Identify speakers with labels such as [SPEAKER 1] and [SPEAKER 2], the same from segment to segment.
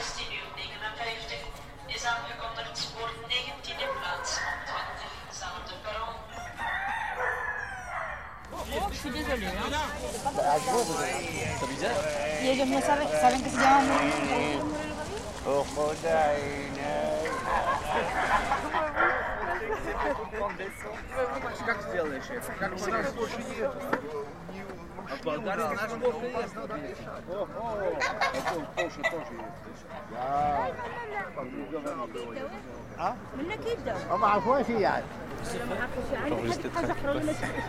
[SPEAKER 1] 16 uur 59 is aangekondigd spoor 19 in plaats van 20, zelfde perron. Je suis désolée. Hein.
[SPEAKER 2] Y ellos no saben, saben que se llama
[SPEAKER 3] Как сделаешь это? Как у нас больше нет. Болгария наш кофе есть. Тоже, тоже есть. А? منك يبدا ما عرفوهاش يعني ما عرفوش عندك حاجه اخرى ولا ما تحبش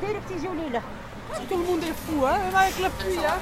[SPEAKER 3] ديريكت يجيو ليله tout le monde est fou hein, avec la pluie là.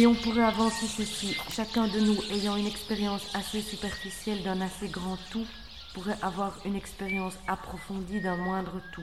[SPEAKER 4] Et on pourrait avancer ceci. Chacun de nous ayant une expérience assez superficielle d'un assez grand tout pourrait avoir une expérience approfondie d'un moindre tout.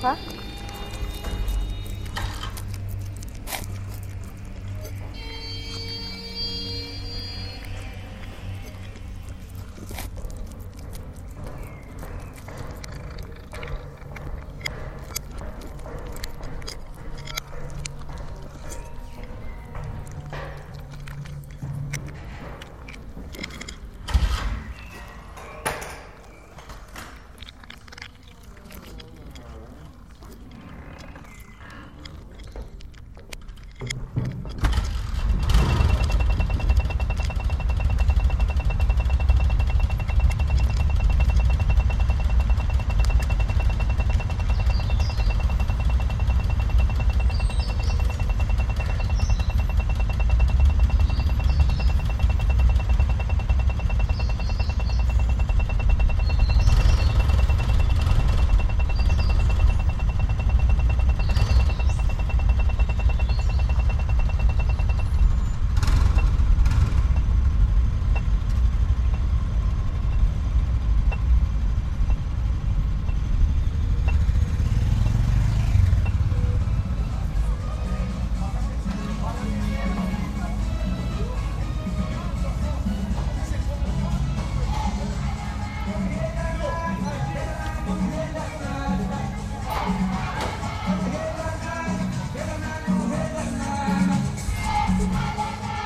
[SPEAKER 5] 啥？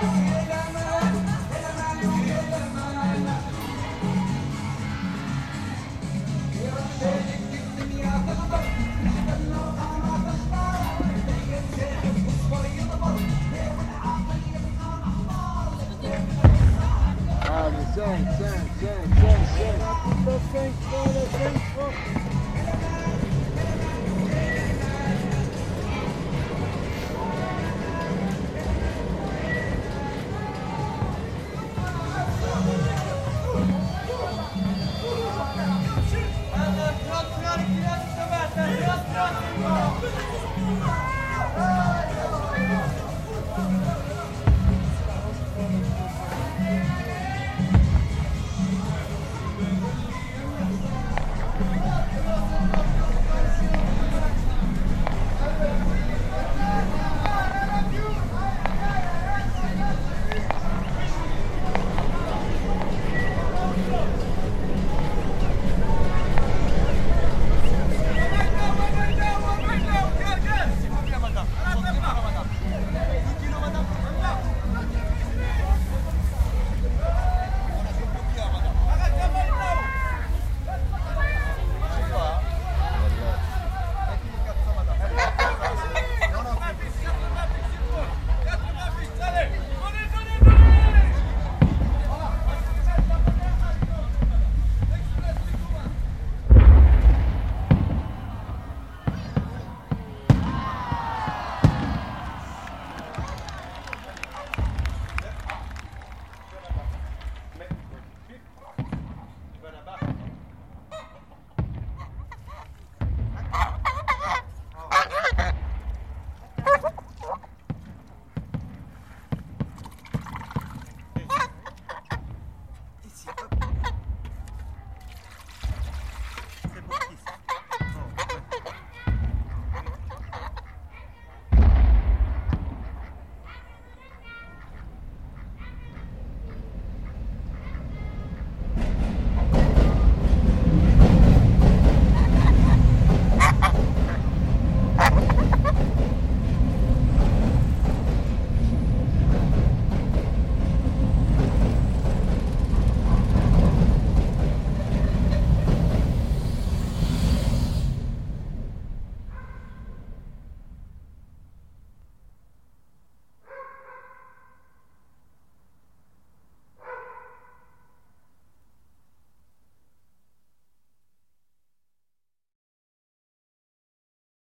[SPEAKER 5] Thank you.